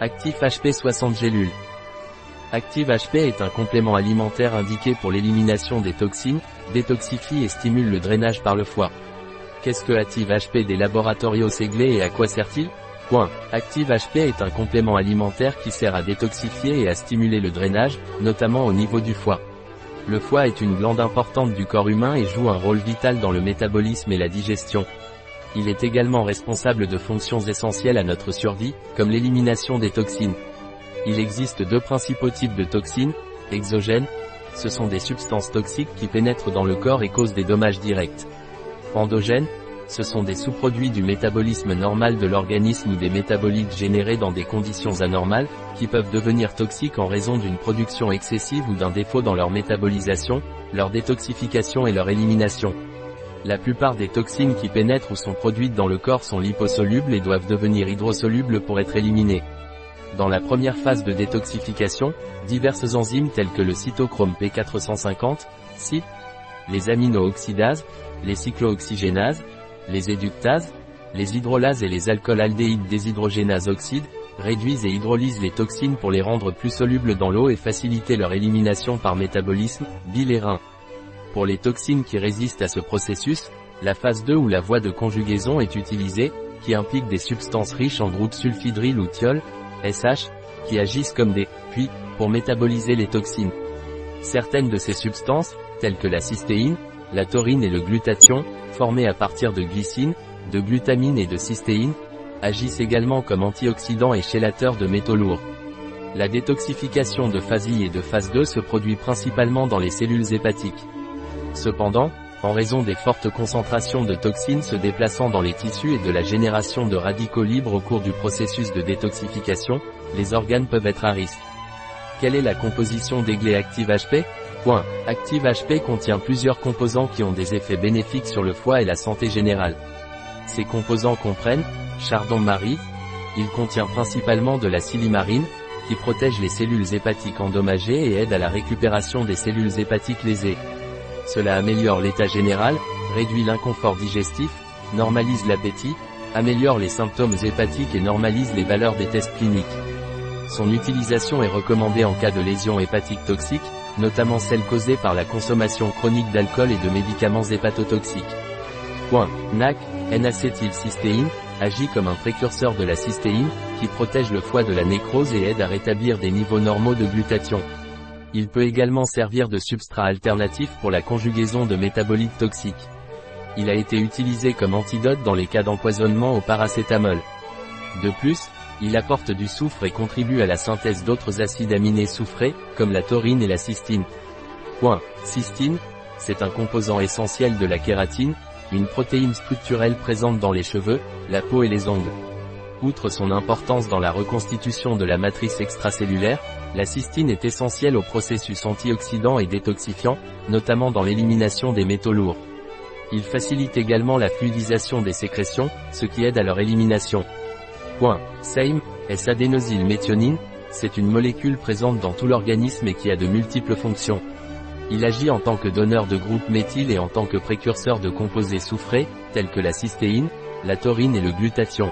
Actif HP 60 gélules. Active HP est un complément alimentaire indiqué pour l'élimination des toxines, détoxifie et stimule le drainage par le foie. Qu'est-ce que Active HP des Laboratorios Seglé et à quoi sert-il? Active HP est un complément alimentaire qui sert à détoxifier et à stimuler le drainage, notamment au niveau du foie. Le foie est une glande importante du corps humain et joue un rôle vital dans le métabolisme et la digestion. Il est également responsable de fonctions essentielles à notre survie, comme l'élimination des toxines. Il existe deux principaux types de toxines, exogènes, ce sont des substances toxiques qui pénètrent dans le corps et causent des dommages directs. Endogènes, ce sont des sous-produits du métabolisme normal de l'organisme ou des métabolites générés dans des conditions anormales, qui peuvent devenir toxiques en raison d'une production excessive ou d'un défaut dans leur métabolisation, leur détoxification et leur élimination. La plupart des toxines qui pénètrent ou sont produites dans le corps sont liposolubles et doivent devenir hydrosolubles pour être éliminées. Dans la première phase de détoxification, diverses enzymes telles que le cytochrome P450, CYP, les aminooxydases, les cyclooxygénases, les éductases, les hydrolases et les alcool-aldéhydes déshydrogénases oxydes, réduisent et hydrolysent les toxines pour les rendre plus solubles dans l'eau et faciliter leur élimination par métabolisme, bile et. Pour les toxines qui résistent à ce processus, la phase 2 ou la voie de conjugaison est utilisée, qui implique des substances riches en groupes sulfhydryl ou thiol, SH, qui agissent comme des puits pour métaboliser les toxines. Certaines de ces substances, telles que la cystéine, la taurine et le glutathion, formés à partir de glycine, de glutamine et de cystéine, agissent également comme antioxydants et chélateurs de métaux lourds. La détoxification de phase I et de phase 2 se produit principalement dans les cellules hépatiques. Cependant, en raison des fortes concentrations de toxines se déplaçant dans les tissus et de la génération de radicaux libres au cours du processus de détoxification, les organes peuvent être à risque. Quelle est la composition d'Aiglé Active HP. Active HP contient plusieurs composants qui ont des effets bénéfiques sur le foie et la santé générale. Ces composants comprennent chardon-marie, il contient principalement de la silimarine, qui protège les cellules hépatiques endommagées et aide à la récupération des cellules hépatiques lésées. Cela améliore l'état général, réduit l'inconfort digestif, normalise l'appétit, améliore les symptômes hépatiques et normalise les valeurs des tests cliniques. Son utilisation est recommandée en cas de lésions hépatiques toxiques, notamment celles causées par la consommation chronique d'alcool et de médicaments hépatotoxiques. Point. NAC, N-acétylcystéine, agit comme un précurseur de la cystéine, qui protège le foie de la nécrose et aide à rétablir des niveaux normaux de glutathion. Il peut également servir de substrat alternatif pour la conjugaison de métabolites toxiques. Il a été utilisé comme antidote dans les cas d'empoisonnement au paracétamol. De plus, il apporte du soufre et contribue à la synthèse d'autres acides aminés soufrés, comme la taurine et la cystine. Point. Cystine, c'est un composant essentiel de la kératine, une protéine structurelle présente dans les cheveux, la peau et les ongles. Outre son importance dans la reconstitution de la matrice extracellulaire, la cystine est essentielle au processus antioxydant et détoxifiant, notamment dans l'élimination des métaux lourds. Il facilite également la fluidisation des sécrétions, ce qui aide à leur élimination. Point. SAME, S-adénosylméthionine, c'est une molécule présente dans tout l'organisme et qui a de multiples fonctions. Il agit en tant que donneur de groupe méthyle et en tant que précurseur de composés soufrés, tels que la cystéine, la taurine et le glutathion.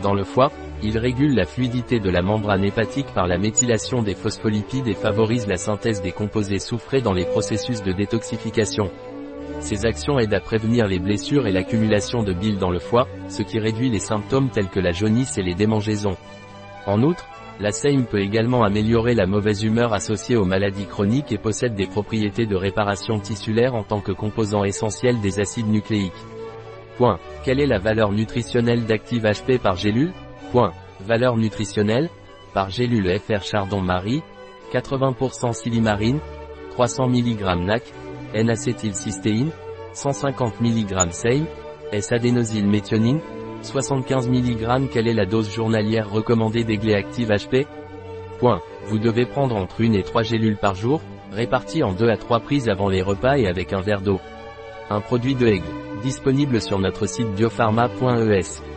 Dans le foie, il régule la fluidité de la membrane hépatique par la méthylation des phospholipides et favorise la synthèse des composés soufrés dans les processus de détoxification. Ces actions aident à prévenir les blessures et l'accumulation de bile dans le foie, ce qui réduit les symptômes tels que la jaunisse et les démangeaisons. En outre, la SAIM peut également améliorer la mauvaise humeur associée aux maladies chroniques et possède des propriétés de réparation tissulaire en tant que composant essentiel des acides nucléiques. Quelle est la valeur nutritionnelle d'Active HP par gélule Point. Valeur nutritionnelle Par gélule FR Chardon-Marie 80% silimarine 300 mg NAC N-acétylcystéine 150 mg SAIM S-adénosylméthionine 75 mg Quelle est la dose journalière recommandée d'Aiglé Active HP Point. Vous devez prendre entre une et trois gélules par jour, réparties en deux à trois prises avant les repas et avec un verre d'eau. Un produit de Aigle, disponible sur notre site biopharma.es.